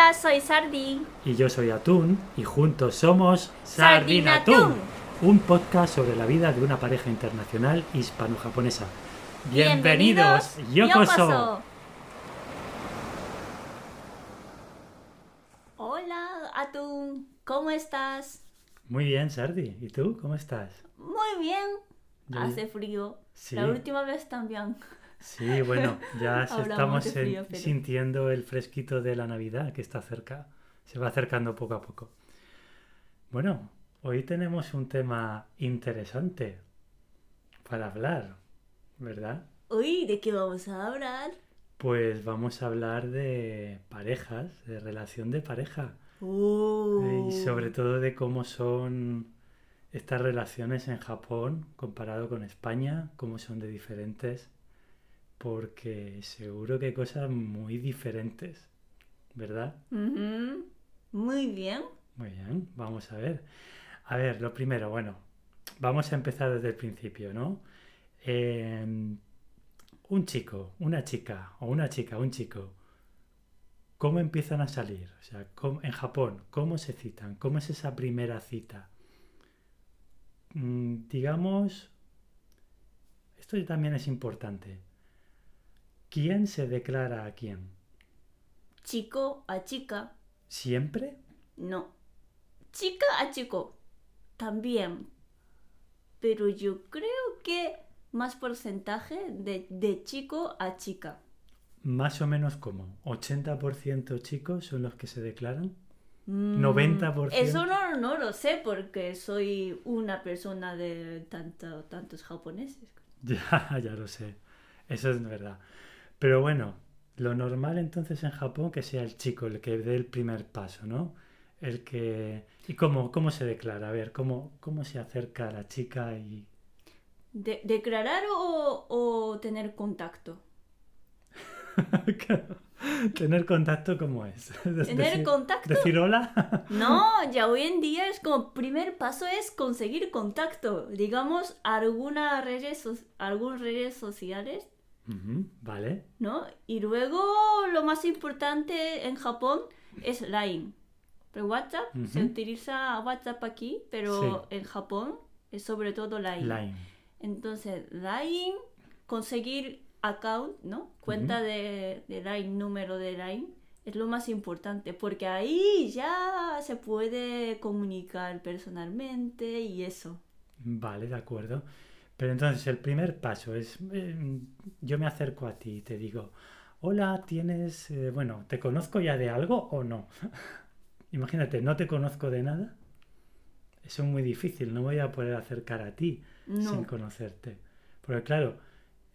Hola, soy Sardi. Y yo soy Atún y juntos somos Sardinatún, un podcast sobre la vida de una pareja internacional hispano-japonesa. Bienvenidos, Yokoso. Hola, Atún. ¿Cómo estás? Muy bien, Sardi. ¿Y tú cómo estás? Muy bien. Hace frío. Sí. La última vez también. Sí, bueno, ya estamos de frío, en- pero- sintiendo el fresquito de la Navidad que está cerca. Se va acercando poco a poco. Bueno, hoy tenemos un tema interesante para hablar, ¿verdad? Uy, ¿de qué vamos a hablar? Pues vamos a hablar de parejas, de relación de pareja. Uh. Y sobre todo de cómo son estas relaciones en Japón comparado con España, cómo son de diferentes, porque seguro que hay cosas muy diferentes, ¿verdad? Muy bien. Muy bien, vamos a ver. A ver, lo primero, bueno, vamos a empezar desde el principio, ¿no? Em, un chico, una chica, o una chica, un chico, ¿cómo empiezan a salir? O sea, ¿cómo- en Japón, ¿cómo se citan? ¿Cómo es esa primera cita? Mm, digamos, esto también es importante. ¿Quién se declara a quién? Chico a chica. ¿Siempre? No. Chica a chico. También. Pero yo creo que más porcentaje de, de chico a chica. Más o menos como 80% chicos son los que se declaran. Mm, 90%. Eso no, no lo sé porque soy una persona de tanto, tantos japoneses. Ya, ya lo sé. Eso es verdad. Pero bueno, lo normal entonces en Japón que sea el chico el que dé el primer paso, ¿no? El que... ¿Y cómo, cómo se declara? A ver, ¿cómo, cómo se acerca a la chica y... De- ¿Declarar o, o tener contacto? Tener contacto cómo es? ¿Tener contacto? ¿Decir hola? No, ya hoy en día es como primer paso es conseguir contacto. Digamos, algunas redes, so- algunas redes sociales, Vale. ¿no? Y luego lo más importante en Japón es Line. Pero WhatsApp, se utiliza WhatsApp aquí, pero en Japón es sobre todo Line. Line. Entonces, Line, conseguir account, ¿no? Cuenta de, de Line, número de Line, es lo más importante, porque ahí ya se puede comunicar personalmente y eso. Vale, de acuerdo. Pero entonces el primer paso es, eh, yo me acerco a ti y te digo, hola, tienes, eh, bueno, ¿te conozco ya de algo o no? Imagínate, no te conozco de nada. Eso es muy difícil, no voy a poder acercar a ti sin No, conocerte. Porque claro,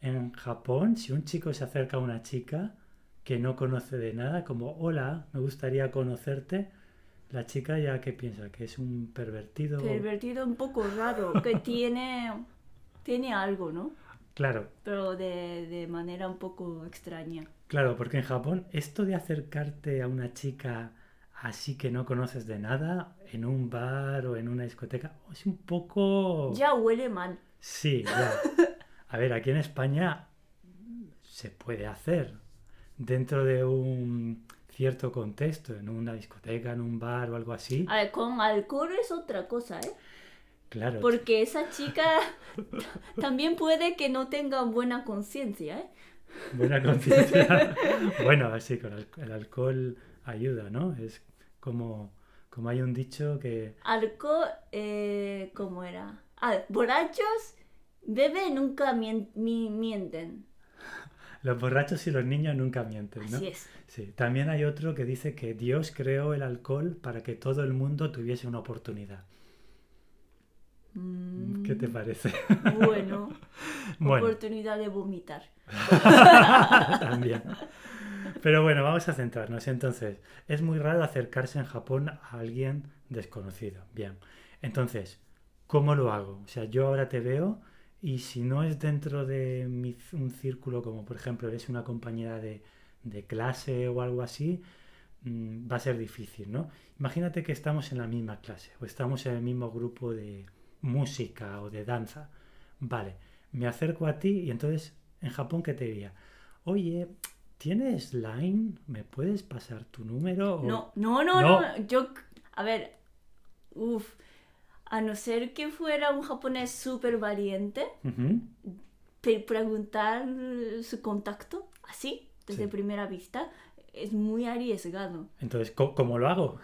en Japón, si un chico se acerca a una chica que no conoce de nada, como, hola, me gustaría conocerte, la chica ya que piensa que es un pervertido. pervertido un poco raro, que tiene, tiene algo, ¿no? Claro, Pero de, de manera un poco extraña. Claro, porque en Japón esto de acercarte a una chica así que no conoces de nada, en un bar o en una discoteca, es un poco... Ya huele mal. Sí, ya. A ver, aquí en España se puede hacer dentro de un cierto contexto, en una discoteca, en un bar o algo así. A ver, con alcohol es otra cosa, ¿eh? Claro, Porque esa chica también puede que no tenga buena conciencia, ¿eh? buena conciencia. Bueno, así, con el, el alcohol ayuda, ¿no? Es como, como hay un dicho que... Alcohol, eh, ¿cómo era? Ah, borrachos beben nunca mien- mi- mienten. Los borrachos y los niños nunca mienten, ¿no? Así es. Sí, también hay otro que dice que Dios creó el alcohol para que todo el mundo tuviese una oportunidad. Mm, ¿Qué te parece? Bueno, Bueno, oportunidad de vomitar. también. Pero bueno, vamos a centrarnos. Entonces, es muy raro acercarse en Japón a alguien desconocido. Bien. Entonces, ¿cómo lo hago? O sea, yo ahora te veo y si no es dentro de mi- un círculo, como por ejemplo eres una compañera de, de clase o algo así, mm, va a ser difícil, ¿no? Imagínate que estamos en la misma clase o estamos en el mismo grupo de música o de danza. Vale, me acerco a ti y entonces en Japón, ¿qué te diría? Oye, ¿tienes Line? ¿Me puedes pasar tu número? O- No, no, no, No. no. Yo, a ver, uff, a no ser que fuera un japonés súper valiente, pe- preguntar su contacto así, desde Sí. primera vista, es muy arriesgado. Entonces, ¿co- ¿cómo lo hago?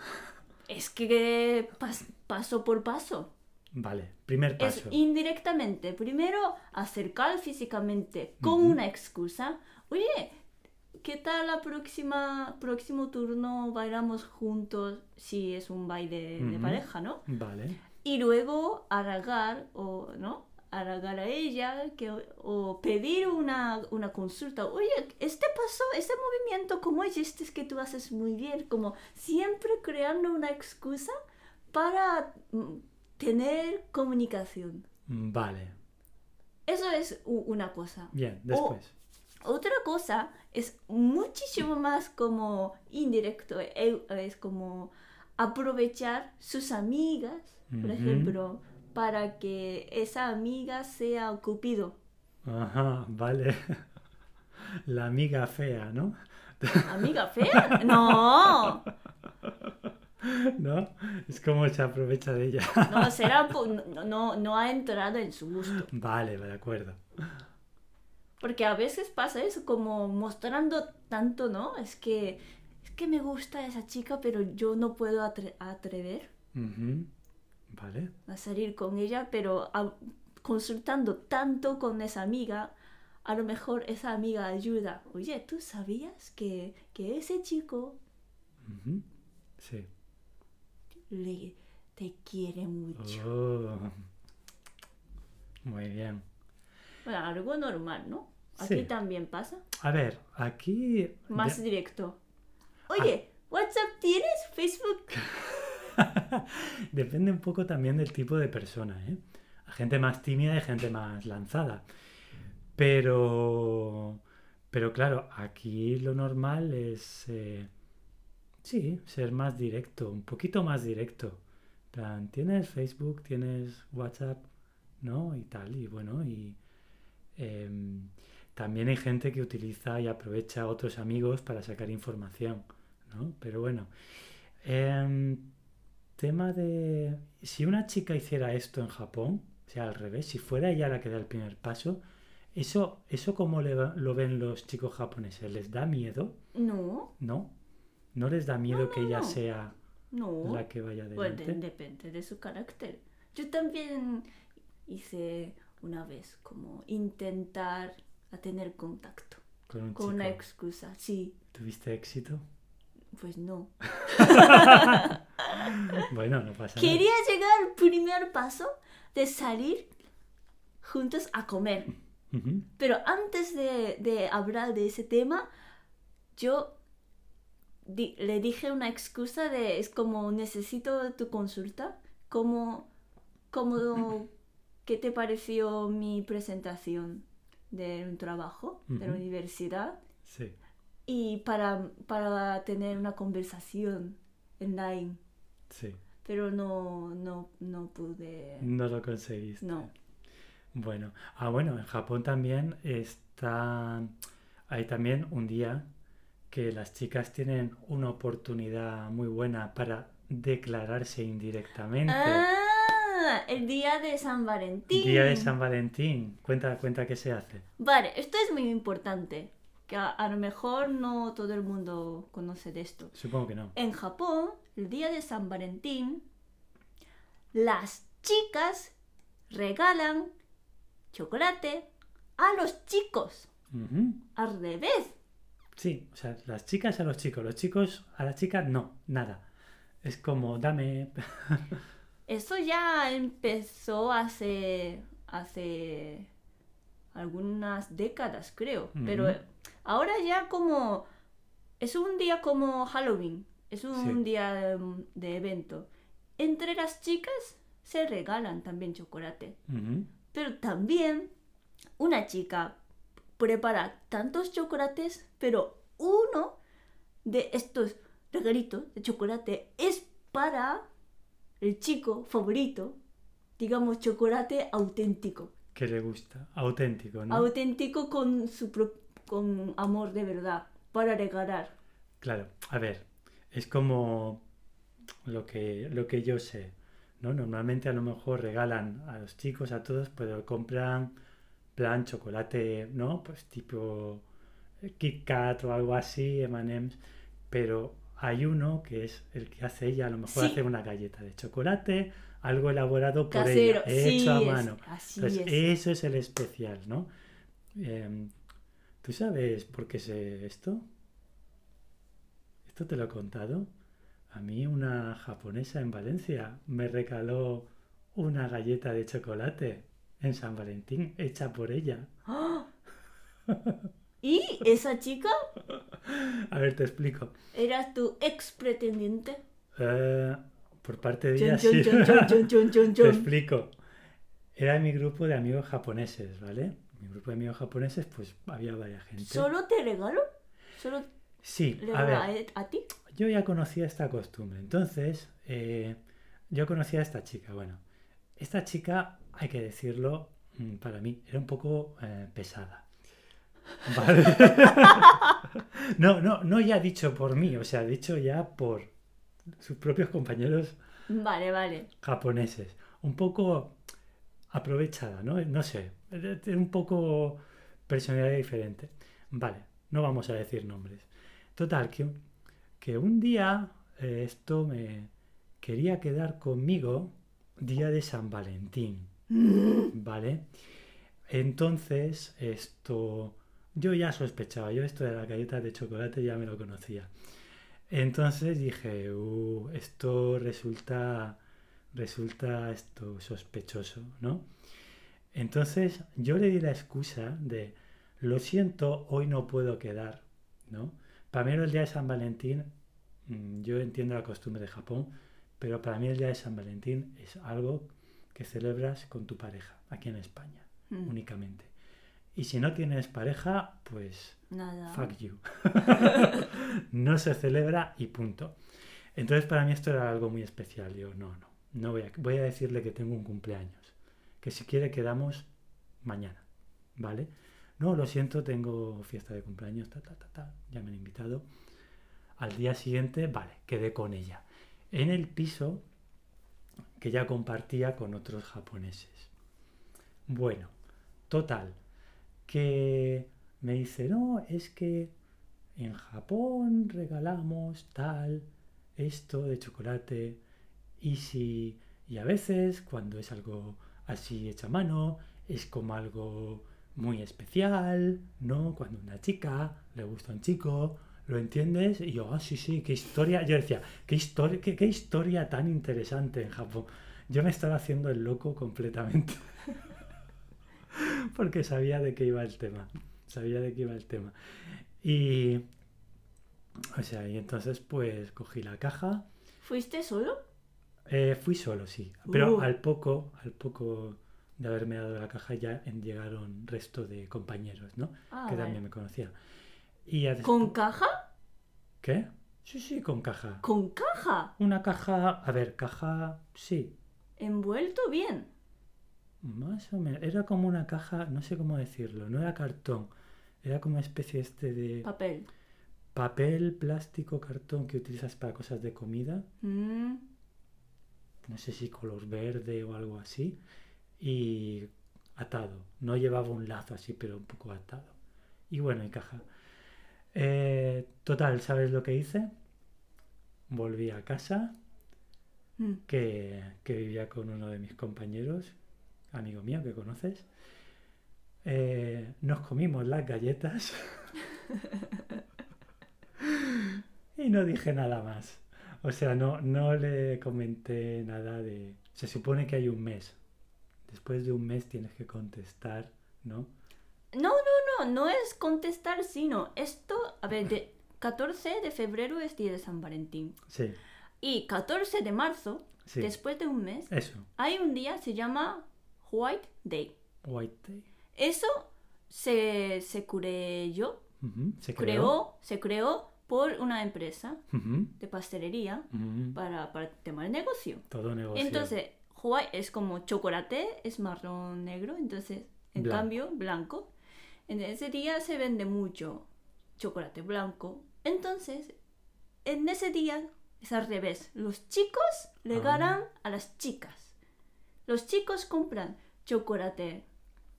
Es que pas- paso por paso. Vale, primer Es paso. indirectamente. Primero, acercar físicamente con una excusa. Oye, ¿qué tal la próxima próximo turno bailamos juntos si es un baile de pareja, ¿no? Vale. Y luego halagar o no halagar a ella que, o pedir una, una consulta. Oye, este paso, este movimiento, ¿cómo es este es que tú haces muy bien? Como siempre creando una excusa para mm, tener comunicación. Vale. Eso es una cosa. Bien, después. Otra cosa es muchísimo más como indirecto, e- es como aprovechar sus amigas, por ejemplo, para que esa amiga sea Cupido. Ajá, vale. La amiga fea, ¿no? ¿Amiga fea? No, ¿No? Es como se aprovecha de ella. no, será, no, no, no ha entrado en su gusto. Vale, de acuerdo. Porque a veces pasa eso, como mostrando tanto, ¿no? Es que, es que me gusta esa chica, pero yo no puedo atre- atrever. Vale. a salir con ella, pero a- consultando tanto con esa amiga, a lo mejor esa amiga ayuda. Oye, ¿tú sabías que, que ese chico. Sí. Le, te quiere mucho? Oh. Muy bien. Bueno, algo normal, ¿no? Aquí Sí. también pasa. A ver, aquí... Más directo. Oye, ¿WhatsApp tienes? ¿Facebook? Depende un poco también del tipo de persona, ¿eh? Gente más tímida y gente más lanzada. Pero... Pero claro, aquí lo normal es... eh, sí, ser más directo, un poquito más directo. Plan, tienes Facebook, tienes WhatsApp, ¿no? Y tal, y bueno, y... em, también hay gente que utiliza y aprovecha a otros amigos para sacar información, ¿no? Pero bueno. em, tema de... Si una chica hiciera esto en Japón, o sea, al revés, si fuera ella la que da el primer paso, ¿eso, eso cómo le lo ven los chicos japoneses? ¿Les da miedo? No, ¿No? ¿No les da miedo que no, ella no. sea la que vaya Pues de- adelante? depende de su carácter. Yo también hice una vez como intentar a tener contacto Con un con una excusa. Sí, ¿Tuviste éxito? pues no. Bueno, no pasa nada. Quería llegar al primer paso de salir juntos a comer. Pero antes de, de hablar de ese tema, yo di- le dije una excusa de, es como, necesito tu consulta. ¿Cómo, cómo, ¿Qué te pareció mi presentación de un trabajo de la universidad? Sí. Y para, para tener una conversación online. Sí. Pero no, no, no pude. No lo conseguiste. No. Bueno, ah, bueno, en Japón también está. Hay también un día que las chicas tienen una oportunidad muy buena para declararse indirectamente. Ah, el día de San Valentín. Día de San Valentín. Cuenta, cuenta qué se hace. Vale, esto es muy importante. Que a, a lo mejor no todo el mundo conoce de esto. Supongo que no. En Japón, el día de San Valentín, las chicas regalan chocolate a los chicos. Al revés. Sí, o sea, las chicas a los chicos, los chicos a las chicas no, nada. Es como, dame. Eso ya empezó hace, hace algunas décadas, creo. Pero Ujú. ahora ya como... Es un día como Halloween. Es un Sí. día de evento. Entre las chicas se regalan también chocolate. Pero también una chica prepara tantos chocolates, pero uno de estos regalitos de chocolate es para el chico favorito, digamos chocolate auténtico. Que le gusta. Auténtico, ¿no? Auténtico con su pro- con amor de verdad. para regalar. Claro, a ver, es como lo que, lo que yo sé, ¿no? Normalmente a lo mejor regalan a los chicos, a todos, pero compran plan chocolate, ¿no? Pues tipo eh, Kit Kat o algo así, M&M's, pero hay uno que es el que hace ella, a lo mejor Sí. hace una galleta de chocolate, algo elaborado por Casero, ella, sí, hecho a es- mano. así Entonces, es. eso es el especial, ¿no? Em, ¿Tú sabes por qué sé esto? ¿Esto te lo he contado? A mí una japonesa en Valencia me regaló una galleta de chocolate en San Valentín hecha por ella. ¡Ah! ¿Y esa chica A ver, te explico. era tu ex pretendiente? Eh, por parte de Chon, ella, chon, sí. chon, Te explico. Era mi grupo de amigos japoneses, ¿vale? Mi grupo de amigos japoneses, pues había varias gente. ¿Solo te regalo? ¿Solo Sí, le a ver, a, a ti? yo ya conocía esta costumbre. Entonces, eh, yo conocía a esta chica. Bueno, esta chica, hay que decirlo, mm, para mí, era un poco eh, pesada. ¿Vale? no, no, no ya dicho por mí, o sea, dicho ya por sus propios compañeros Vale, vale. japoneses. Un poco aprovechada, ¿no? No sé, tiene un poco personalidad diferente. Vale, no vamos a decir nombres. Total, que, un- que un día eh, esto me quería quedar conmigo día de San Valentín, ¿vale? Entonces, esto, yo ya sospechaba, yo esto de las galletas de chocolate ya me lo conocía. Entonces dije, "Uh, esto resulta, resulta esto sospechoso, ¿no? Entonces yo le di la excusa de, lo siento, hoy no puedo quedar, ¿no? Para mí el día de San Valentín, mm, yo entiendo la costumbre de Japón, pero para mí el día de San Valentín es algo que celebras con tu pareja, aquí en España, Mm, únicamente. Y si no tienes pareja, pues Nada. Fuck you. no se celebra y punto. Entonces para mí esto era algo muy especial. Yo no, no, no voy a, voy a decirle que tengo un cumpleaños. Que si quiere quedamos mañana, ¿vale? No, lo siento, tengo fiesta de cumpleaños, ta, ta, ta, ta, ya me han invitado. Al día siguiente, vale, quedé con ella. En el piso que ya compartía con otros japoneses. Bueno, total, que me dice, no, es que en Japón regalamos tal, esto de chocolate, y si, y a veces cuando es algo así hecho a mano, es como algo muy especial, ¿no? Cuando una chica le gusta a un chico, ¿lo entiendes? Y yo, ah, sí, sí, qué historia. Yo decía, qué historia, qué, qué historia tan interesante en Japón. Yo me estaba haciendo el loco completamente. Porque sabía de qué iba el tema. Sabía de qué iba el tema. Y. O sea, y entonces pues cogí la caja. ¿Fuiste solo? Eh, fui solo, sí. Pero Uh. al poco, al poco de haberme dado la caja ya llegaron resto de compañeros, ¿no? Ah, que vale. también me conocían. Y ¿Con caja? ¿Qué? Sí, sí, con caja. ¿Con caja? Una caja, a ver, caja, sí, ¿Envuelto bien? más o menos. Era como una caja, no sé cómo decirlo, no era cartón. Era como una especie este de Papel. papel, plástico, cartón que utilizas para cosas de comida. Mm, no sé si color verde o algo así, y atado. No llevaba un lazo así, pero un poco atado. Y bueno, y caja. Eh, total, ¿sabes lo que hice? Volví a casa, mm. que, que vivía con uno de mis compañeros, amigo mío que conoces. Eh, nos comimos las galletas y no dije nada más. O sea, no, no le comenté nada de... Se supone que hay un mes. Después de un mes tienes que contestar, ¿no? No, no, no, es contestar, sino esto, a ver, de 14 de febrero es día de San Valentín. Sí, Y 14 de marzo, sí. después de un mes, Eso. hay un día, se llama White Day. White Day. Eso se, se creyó, Ujú, Se creó. creó, se creó por una empresa Ujú, de pastelería ujú. para, para tema de negocio. Todo negocio. Entonces, white es como chocolate, es marrón negro, entonces, en Blanco. cambio, blanco. En ese día se vende mucho chocolate blanco. Entonces, en ese día es al revés. Los chicos le Ah. a las chicas. Los chicos compran chocolate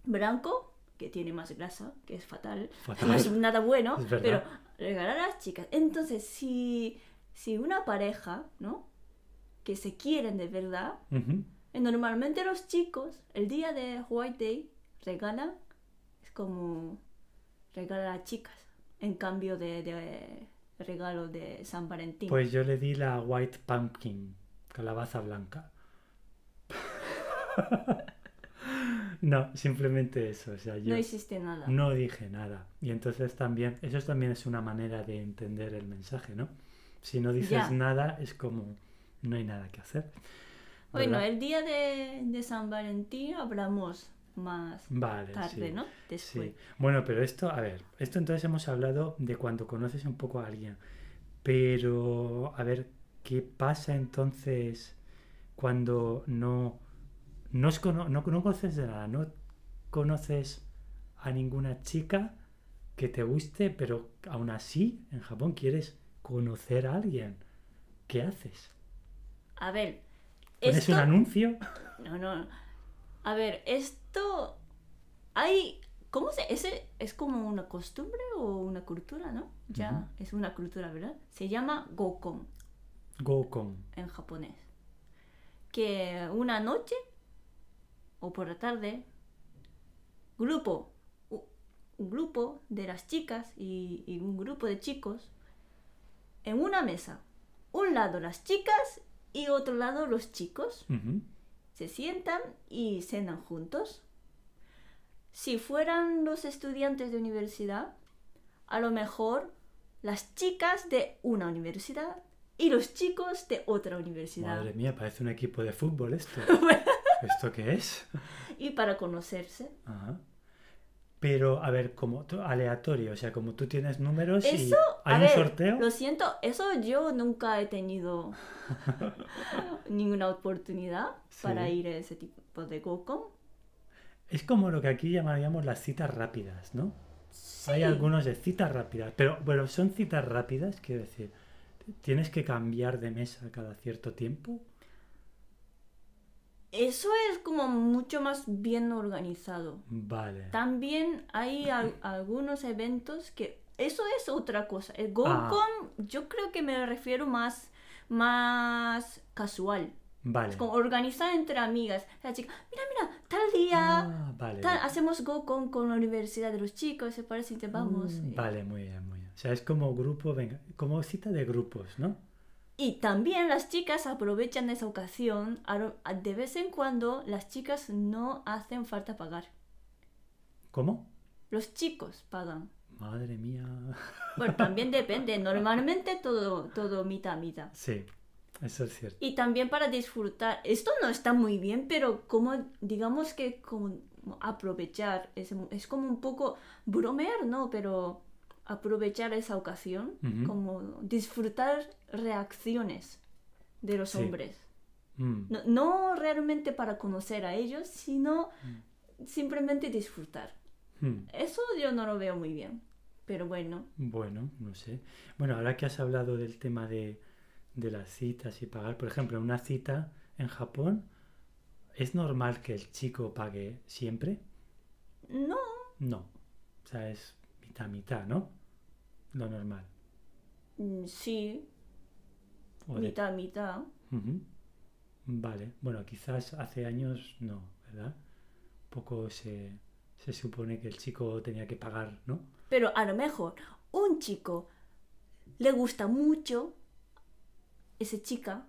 blanco, que tiene más grasa, que es fatal. Fatal. No es nada bueno, Es pero regalar a las chicas. Entonces, si, si una pareja, ¿no? Que se quieren de verdad, eh, normalmente los chicos, el día de White Day, regalan, como regalar a chicas, en cambio de, de regalo de San Valentín. Pues yo le di la White Pumpkin, calabaza blanca. no, simplemente eso. O sea, yo no existe nada. no dije nada. Y entonces también, eso también es una manera de entender el mensaje, ¿no? Si no dices Ya. nada, es como no hay nada que hacer. Bueno, el día de, de San Valentín hablamos más Vale, tarde, sí. ¿no? Después. Sí. Bueno, pero esto, a ver, esto entonces hemos hablado de cuando conoces un poco a alguien. Pero, a ver, ¿qué pasa entonces cuando no, no, cono- no, no conoces de nada? No conoces a ninguna chica que te guste, pero aún así en Japón quieres conocer a alguien. ¿Qué haces? A ver, ¿Pones esto... un anuncio? No, no. A ver, esto... Hay... ¿Cómo se...? Ese es como una costumbre o una cultura, ¿no? Ya, es una cultura, ¿verdad? Se llama gokon Go con. en japonés. Que una noche o por la tarde, grupo, un grupo de las chicas y, y un grupo de chicos en una mesa. Un lado las chicas y otro lado los chicos Ujú. Se sientan y cenan juntos. Si fueran los estudiantes de universidad, a lo mejor las chicas de una universidad y los chicos de otra universidad. Madre mía, parece un equipo de fútbol esto. ¿Esto qué es? Y para conocerse. Ajá. Pero, a ver, como tú- aleatorio, o sea, como tú tienes números y hay a un ver, sorteo. lo siento, eso yo nunca he tenido ninguna oportunidad para ir a ese tipo de gokon. Es como lo que aquí llamaríamos las citas rápidas, ¿no? Hay Sí. algunos de citas rápidas, pero bueno, son citas rápidas, quiero decir, tienes que cambiar de mesa cada cierto tiempo. Eso es como mucho más bien organizado. Vale. También hay al- algunos eventos que eso es otra cosa. El Gokon yo creo que me refiero más más casual. Vale. Es como organizar entre amigas. La chica, mira, mira, tal día Ah, vale. tal- vale. hacemos Gokon con la universidad de los chicos, se parece y te vamos. Mm, Eh, Vale, muy bien, muy bien. O sea, es como grupo, venga, como cita de grupos, ¿no? Y también las chicas aprovechan esa ocasión. De vez en cuando las chicas no hacen falta pagar. ¿Cómo? Los chicos pagan. Madre mía. Bueno, también depende. Normalmente todo, todo mitad, mitad. Sí, eso es cierto. Y también para disfrutar. Esto no está muy bien, pero como digamos que como aprovechar. Es, es como un poco bromear, ¿no? Pero aprovechar esa ocasión. Como disfrutar reacciones de los Sí. hombres. Mm, No, no realmente para conocer a ellos, sino simplemente disfrutar. mm. Eso yo no lo veo muy bien. Pero bueno, Bueno, no sé. Bueno, ahora que has hablado del tema de, de las citas y pagar, por ejemplo, en una cita en Japón, ¿es normal que el chico pague siempre? no. No. O sea, es mitad mitad, ¿no? Lo normal. mm, Sí, O de- mitad, mitad. Ujú. Vale. Bueno, quizás hace años no, ¿verdad? Poco se, se supone que el chico tenía que pagar, ¿no? Pero a lo mejor un chico le gusta mucho esa chica,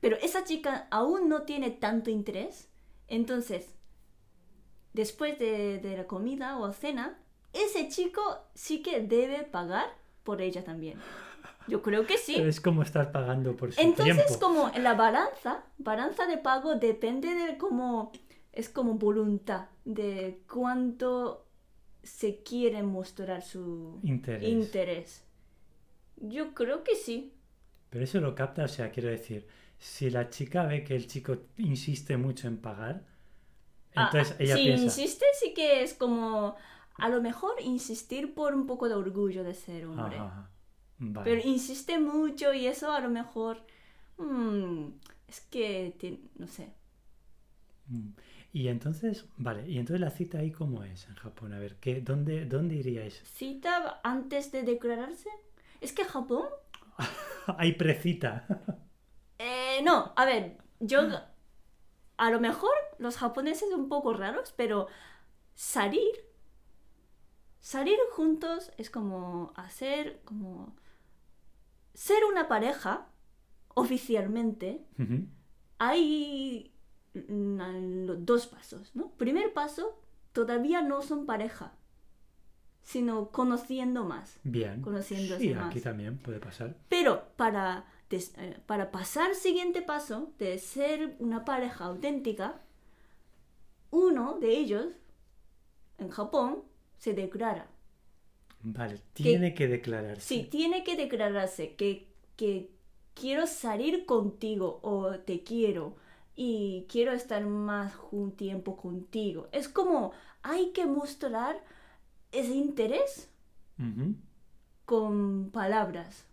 pero esa chica aún no tiene tanto interés. Entonces, después de, de la comida o cena, ese chico sí que debe pagar por ella también. Yo creo que sí. Es como estar pagando por su Entonces, tiempo. como la balanza, balanza de pago depende de cómo, es como voluntad, de cuánto se quiere mostrar su Interés. interés. Yo creo que sí. Pero eso lo capta, o sea, quiero decir, si la chica ve que el chico insiste mucho en pagar, Ah, entonces ah, ella si piensa, insiste, sí que es como a lo mejor insistir por un poco de orgullo de ser hombre. Ajá. Vale. Pero insiste mucho y eso a lo mejor... mm, es que, no sé. Mm. Y entonces, vale, y entonces la cita ahí cómo es en Japón, a ver, ¿qué, dónde, dónde iríais? ¿Cita antes de declararse? Es que Japón... Hay precita. Eh, no, a ver, yo... A lo mejor los japoneses un poco raros, pero salir... Salir juntos es como hacer, como... Ser una pareja, oficialmente, hay dos pasos, ¿no? Primer paso, todavía no son pareja, sino conociendo más. Bien. Conociéndose Sí, más. aquí también puede pasar. Pero para, eh, para pasar al siguiente paso de ser una pareja auténtica, uno de ellos, en Japón, se declara. Vale, tiene que declararse. Sí, tiene que declararse que, que quiero salir contigo o te quiero y quiero estar más un tiempo contigo. Es como hay que mostrar ese interés con palabras.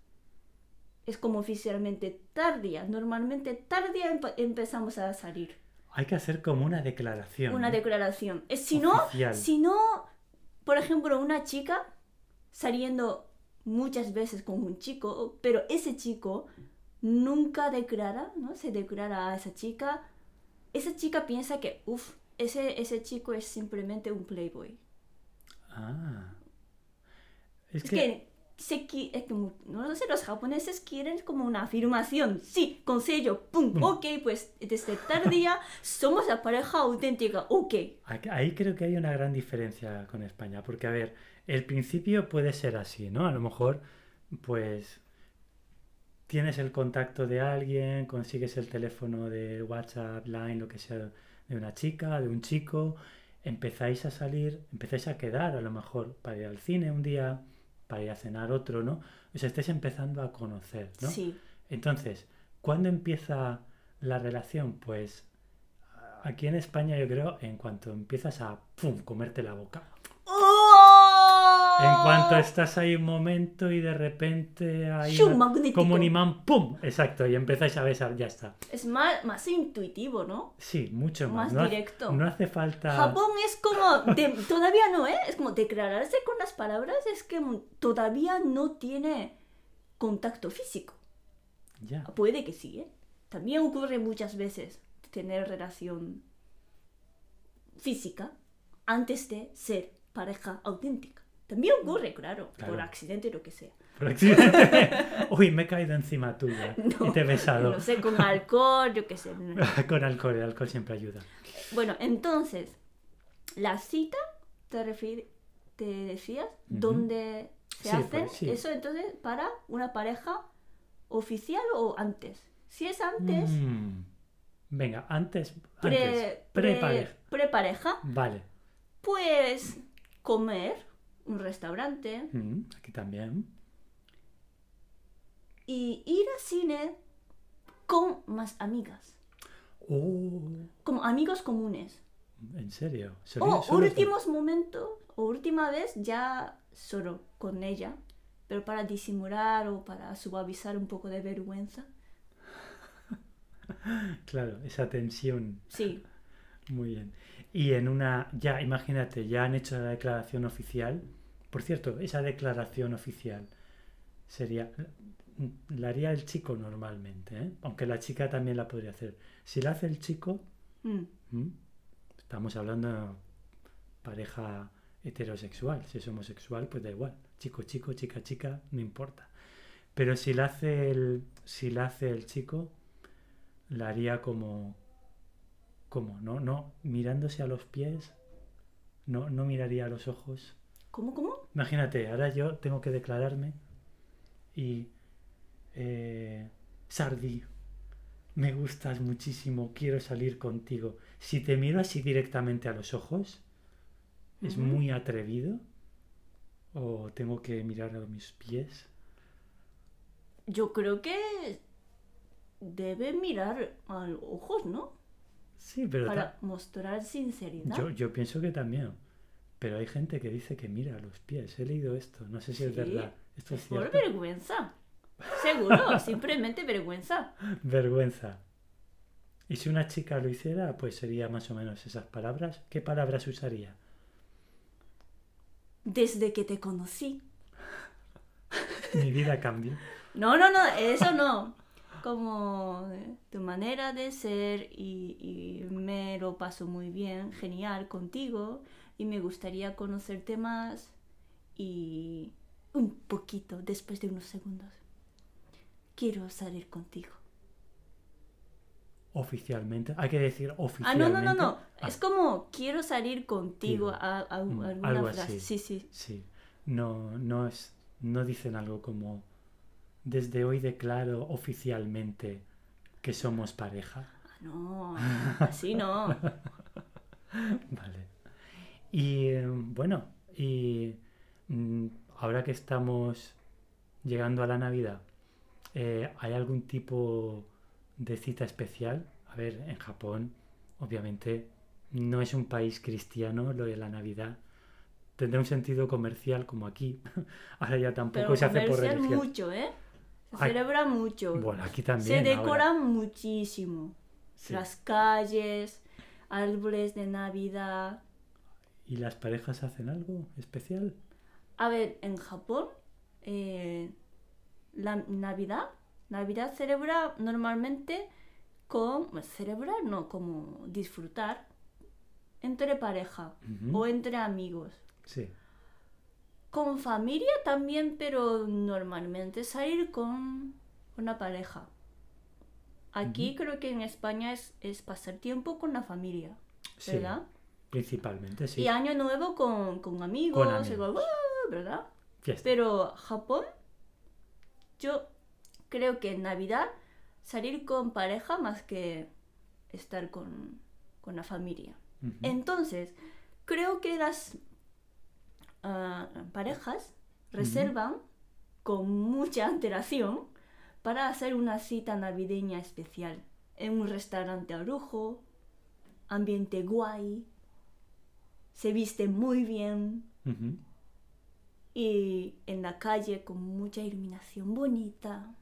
Es como oficialmente tardía. Normalmente tardía empe- empezamos a salir. Hay que hacer como una declaración. Una ¿no? declaración. Es, si no, si no, por ejemplo, una chica saliendo muchas veces con un chico, pero ese chico nunca declara, ¿no? Se declara a esa chica. Esa chica piensa que, uff, ese, ese chico es simplemente un playboy. Ah. Es, Es que, que, se es como, no lo sé, los japoneses quieren como una afirmación. Sí, con sello, pum, Mm. ok, pues desde tal día somos la pareja auténtica, ok. Ahí creo que hay una gran diferencia con España, porque a ver, el principio puede ser así, ¿no? A lo mejor, pues, tienes el contacto de alguien, consigues el teléfono de WhatsApp, Line, lo que sea, de una chica, de un chico, empezáis a salir, empezáis a quedar a lo mejor para ir al cine un día, para ir a cenar otro, ¿no? Os estáis empezando a conocer, ¿no? Sí, Entonces, ¿cuándo empieza la relación? Pues aquí en España yo creo en cuanto empiezas a pum, comerte la boca. En cuanto estás ahí un momento y de repente hay ¡Shum! una- como un imán, ¡pum! Exacto, y empezáis a besar, ya está. Es más, más intuitivo, ¿no? Sí, mucho más. Más no, directo. no hace falta... Japón es como, de- todavía no, ¿eh? Es como declararse con las palabras, es que todavía no tiene contacto físico. Ya. Puede que sí, ¿eh? También ocurre muchas veces tener relación física antes de ser pareja auténtica. También ocurre, claro, por accidente o lo que sea. Por accidente. Uy, me he caído encima tuya No, y te he besado. No sé, con alcohol, yo qué sé. Con alcohol, el alcohol siempre ayuda. Bueno, entonces, la cita, ¿te, refiere, te decías? ¿Dónde se Sí, hace? pues, sí. Eso entonces para una pareja oficial o antes. Si es antes, Mm. Venga, antes, pre, antes, pre- pre-pareja. pre-pareja, Vale. pues comer, un restaurante Mm, aquí también. y ir al cine con más amigas, Oh, como amigos comunes. en serio. O últimos momentos, o última vez ya solo con ella, pero para disimular o para suavizar un poco de vergüenza. Claro, esa tensión. Sí, Muy bien. Y en una, ya, imagínate, ya han hecho la declaración oficial. Por cierto, esa declaración oficial sería, la haría el chico normalmente, ¿eh? aunque la chica también la podría hacer. Si la hace el chico, mm, estamos hablando de pareja heterosexual. Si es homosexual, pues da igual. Chico, chico, chica, chica, no importa. Pero si la hace el, si la hace el chico, la haría como, como, no, no, mirándose a los pies, no, no miraría a los ojos. ¿cómo, cómo? Imagínate, ahora yo tengo que declararme y eh, Sardi, me gustas muchísimo, quiero salir contigo. Si te miro así directamente a los ojos, ¿es muy atrevido? ¿O tengo que mirar a mis pies? Yo creo que debe mirar a los ojos, ¿no? Sí, pero Para mostrar sinceridad. yo, yo pienso que también. Pero hay gente que dice que mira los pies. He leído esto. No sé si es verdad. ¿Esto es Por vergüenza. Seguro, simplemente vergüenza. Vergüenza. Y si una chica lo hiciera, pues sería más o menos esas palabras. ¿Qué palabras usaría? Desde que te conocí. Mi vida cambió. No, no, no, eso no. Como tu manera de ser y, y me lo paso muy bien, genial contigo y me gustaría conocerte más y un poquito después de unos segundos. Quiero salir contigo. Oficialmente. Hay que decir Ah, oficialmente. no, no, no, no. Ah, Es como quiero salir contigo Tío. a, a- Mm, alguna algo frase. así. Sí, sí. Sí. No, no es. No dicen algo como. Desde hoy declaro oficialmente que somos pareja. Ah, no, así no. Vale. Y eh, bueno, y mm, ahora que estamos llegando a la Navidad, eh, ¿hay algún tipo de cita especial? A ver, en Japón, obviamente, no es un país cristiano lo de la Navidad. Tendrá un sentido comercial como aquí. Ahora ya tampoco Pero se hace por comercial religión. mucho, ¿eh? Se Ay, celebra mucho. Bueno, aquí Se también. ahora. decora muchísimo. Sí. Las calles, árboles de Navidad. ¿Y las parejas hacen algo especial? A ver, en Japón, eh, la Navidad, Navidad celebra normalmente con, celebrar no, como disfrutar entre pareja o entre amigos. Sí. Con familia también, pero normalmente salir con una pareja. Aquí creo que en España es, es pasar tiempo con la familia, Sí, ¿verdad? principalmente, sí. Y año nuevo con, con amigos, amigos. igual. ¿verdad? Fiesta. Pero Japón, yo creo que en Navidad salir con pareja más que estar con, con la familia. Entonces, creo que las parejas reservan con mucha antelación para hacer una cita navideña especial en un restaurante a lujo, ambiente guay, se viste muy bien y en la calle con mucha iluminación bonita.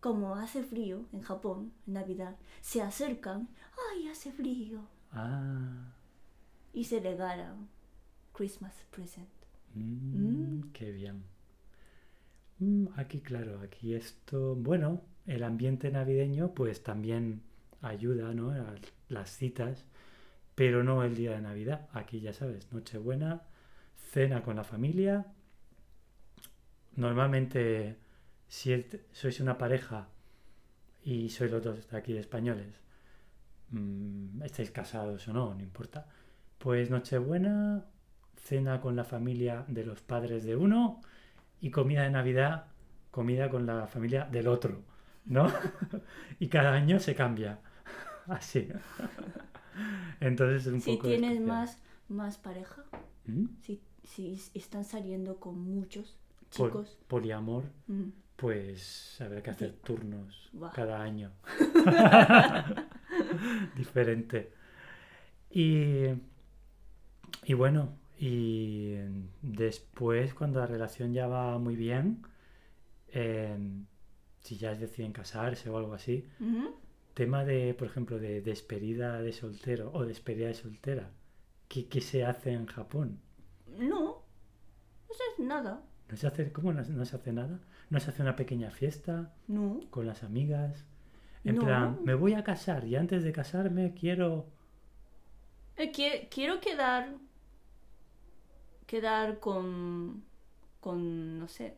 Como hace frío en Japón, en Navidad, se acercan, ¡ay, hace frío! Ah, Y se regalan Christmas present. Mm, Mm. qué bien. Mm, aquí, claro, aquí esto, bueno, el ambiente navideño pues también ayuda, ¿no? A las citas, pero no el día de Navidad. Aquí ya sabes, Nochebuena, cena con la familia. Normalmente, si el- sois una pareja y sois los dos de aquí españoles, mm, estáis casados o no, no importa. Pues Nochebuena, cena con la familia de los padres de uno y comida de Navidad, comida con la familia del otro, ¿no? y cada año se cambia. Así. Entonces es un Si poco tienes especial. más, más pareja, ¿Mm? si, si están saliendo con muchos Pol- chicos, poliamor, mm, pues habrá que hacer turnos cada año. Diferente. Y, y bueno, y después, cuando la relación ya va muy bien, em, si ya deciden casarse o algo así, tema de, por ejemplo, de despedida de soltero o despedida de soltera, ¿qué, qué se hace en Japón? no, no es nada, ¿No se hace, ¿Cómo no, no se hace nada? ¿No se hace una pequeña fiesta? no. con las amigas. En No. plan, me voy a casar y antes de casarme quiero... Eh, qui- quiero quedar, quedar con, con, no sé,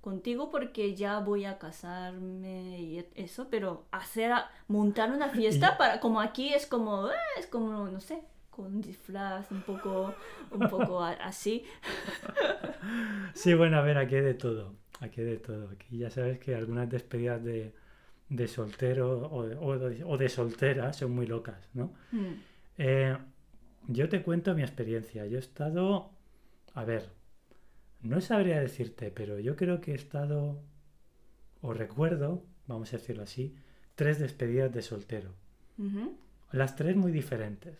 contigo porque ya voy a casarme y eso, pero hacer, a- montar una fiesta para, como aquí es como, eh, es como, no sé, con disfraz un poco, un poco así. Sí, bueno, a ver, aquí hay de todo. Aquí hay de todo. Aquí ya sabes que algunas despedidas de, de soltero o, de- o de, o de soltera son muy locas, ¿no? Mm, Eh, yo te cuento mi experiencia. Yo he estado... A ver, no sabría decirte, pero yo creo que he estado... O recuerdo, vamos a decirlo así, tres despedidas de soltero. Las tres muy diferentes.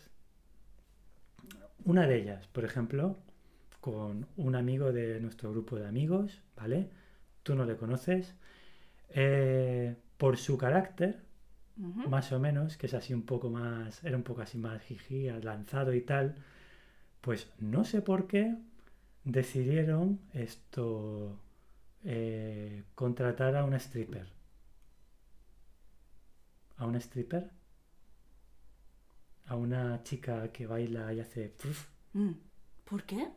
una de ellas, por ejemplo, con un amigo de nuestro grupo de amigos, ¿vale? Tú no le conoces. Eh, por su carácter, más o menos, que es así un poco más, era un poco así más jiji, lanzado y tal, pues no sé por qué decidieron esto eh, contratar a una stripper. ¿A una stripper? A una chica que baila y hace... Mm. ¿Por qué?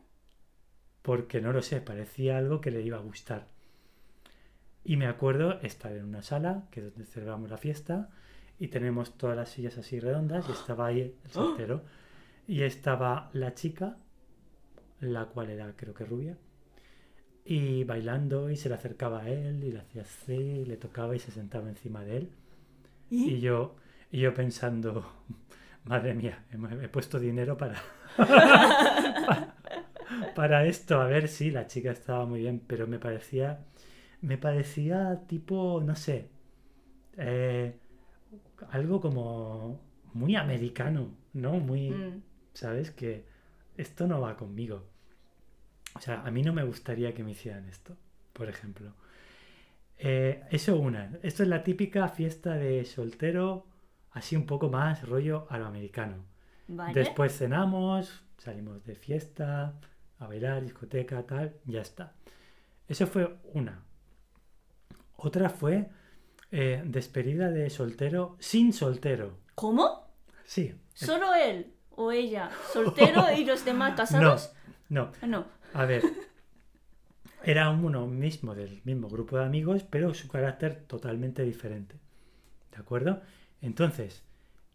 porque no lo sé, parecía algo que le iba a gustar. Y me acuerdo estar en una sala, que es donde celebramos la fiesta, y tenemos todas las sillas así redondas, y estaba ahí el soltero, y estaba la chica, la cual era creo que rubia, y bailando, y se le acercaba a él, y le hacía así, y le tocaba y se sentaba encima de él. ¿Y? Y yo, y yo pensando, madre mía, he, he puesto dinero para, para esto. A ver si la chica estaba muy bien, pero me parecía, me parecía tipo, no sé, eh, algo como muy americano, ¿no? Muy, Mm. ¿sabes? Que esto no va conmigo. O sea, a mí no me gustaría que me hicieran esto, por ejemplo. Eh, eso una. Esto es la típica fiesta de soltero, así un poco más rollo a lo americano. Vale. Después cenamos, salimos de fiesta, a bailar, discoteca, tal, ya está. Eso fue una. Otra fue eh, despedida de soltero sin soltero. ¿Cómo? Sí. ¿Solo él o ella? ¿Soltero y los demás casados? No, Ah, No. a ver. Era uno mismo del mismo grupo de amigos, pero su carácter totalmente diferente. ¿De acuerdo? Entonces,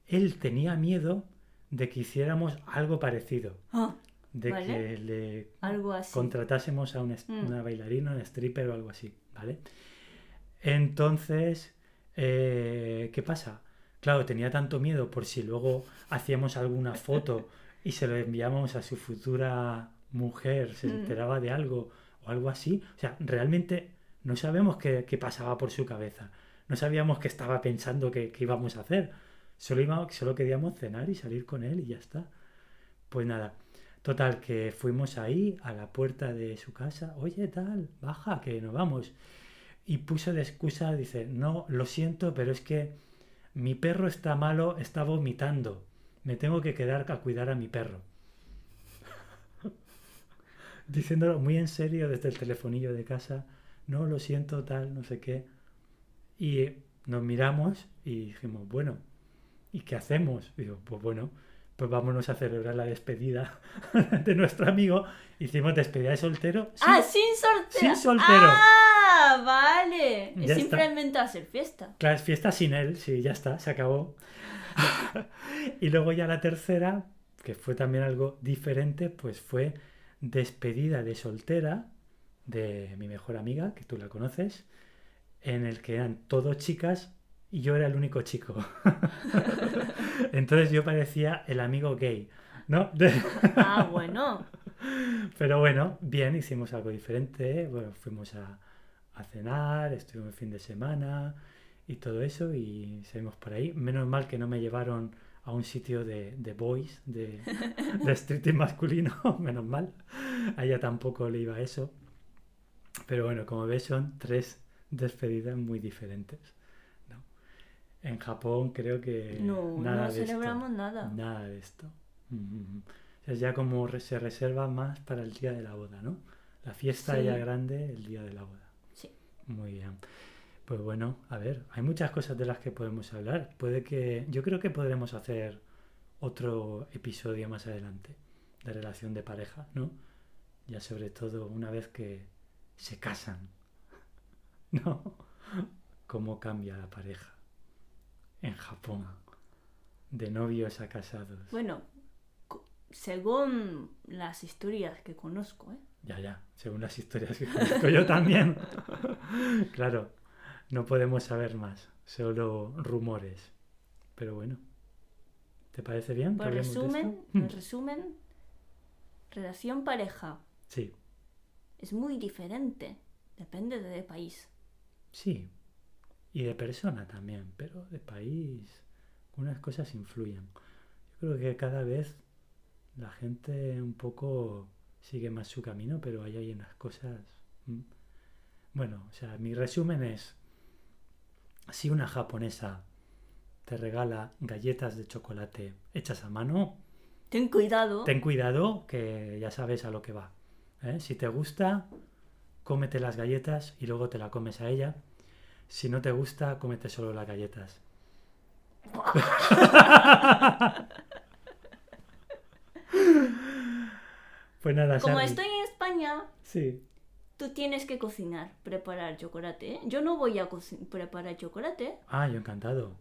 él tenía miedo de que hiciéramos algo parecido. Ah, De Vale. que le algo así. contratásemos a una, Mm. una bailarina, una stripper o algo así, ¿vale? Entonces, eh, ¿qué pasa? Claro, tenía tanto miedo por si luego hacíamos alguna foto y se lo enviábamos a su futura mujer, se Mm. enteraba de algo o algo así. O sea, realmente no sabemos qué, qué pasaba por su cabeza. No sabíamos qué estaba pensando que, que íbamos a hacer. Solo, iba- solo queríamos cenar y salir con él y ya está. Pues nada, total, que fuimos ahí a la puerta de su casa. Oye, tal, baja, que nos vamos. Y puso de excusa, dice, no, lo siento, pero es que mi perro está malo, está vomitando. Me tengo que quedar a cuidar a mi perro. Diciéndolo muy en serio desde el telefonillo de casa, no, lo siento, tal, no sé qué. Y nos miramos y dijimos, bueno, ¿y qué hacemos? Y digo, pues bueno, pues vámonos a celebrar la despedida de nuestro amigo. Hicimos despedida de soltero. sin- Ah, sin soltero. Sin soltero. Ah, vale. Ya está. Simplemente hacer fiesta. Claro, es fiesta sin él, sí, ya está, se acabó. y luego ya la tercera, que fue también algo diferente, pues fue despedida de soltera de mi mejor amiga, que tú la conoces, en el que eran todo chicas y yo era el único chico. Entonces yo parecía el amigo gay, ¿no? Ah, bueno. Pero bueno, bien, hicimos algo diferente. Bueno, fuimos a, a cenar, estuvimos el fin de semana y todo eso y seguimos por ahí. Menos mal que no me llevaron a un sitio de, de boys, de, de striptease masculino, menos mal. A ella tampoco le iba eso. Pero bueno, como ves, son tres despedidas muy diferentes. ¿no? En Japón creo que No, nada no de esto. celebramos nada. Nada de esto. Mm, mm, mm. O sea, es ya como se reserva más para el día de la boda, ¿no? La fiesta Sí. ya grande, el día de la boda. Muy bien. Pues bueno, a ver, hay muchas cosas de las que podemos hablar. Puede que, yo creo que podremos hacer otro episodio más adelante de relación de pareja, ¿no? Ya sobre todo una vez que se casan, ¿no? ¿Cómo cambia la pareja en Japón? De novios a casados. Bueno, según las historias que conozco, ¿eh? Ya, ya, según las historias que conozco yo también. claro, no podemos saber más, solo rumores. Pero bueno, ¿te parece bien? Por resumen, en resumen, relación pareja Sí, es muy diferente. Depende de país. sí. Y de persona también, pero de país, unas cosas influyen. Yo creo que cada vez La gente un poco sigue más su camino, pero ahí hay unas cosas... Bueno, o sea, mi resumen es, si una japonesa te regala galletas de chocolate hechas a mano, Ten cuidado. ten cuidado que ya sabes a lo que va. ¿eh? Si te gusta, cómete las galletas y luego te la comes a ella. Si no te gusta, cómete solo las galletas. Pues nada, Como estoy en España, Sí. tú tienes que cocinar, preparar chocolate. ¿eh? Yo no voy a preparar chocolate, Ah, yo encantado.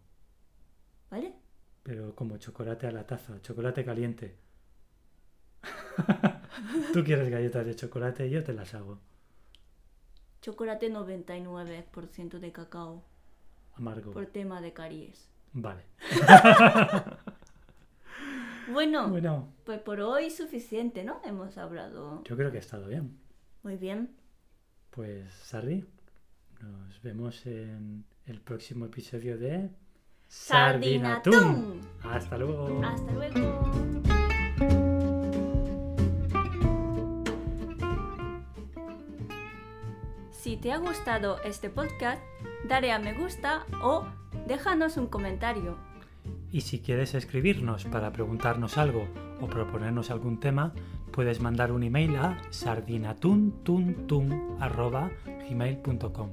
¿vale? Pero como chocolate a la taza, chocolate caliente. Tú quieres galletas de chocolate y yo te las hago. Chocolate 99% de cacao Amargo. por tema de caries. Vale. Bueno, Bueno, pues por hoy suficiente, ¿no? Hemos hablado yo creo que ha estado bien. muy bien. Pues, Sarri, nos vemos en el próximo episodio de Sardinatún. Hasta luego. Hasta luego. Si te ha gustado este podcast, dale a me gusta o déjanos un comentario. Y si quieres escribirnos para preguntarnos algo o proponernos algún tema, puedes mandar un email a sardinatuntun@gmail.com.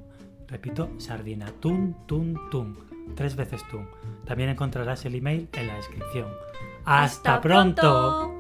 Repito, sardinatuntun, tres veces tun. También encontrarás el email en la descripción. ¡Hasta, pronto!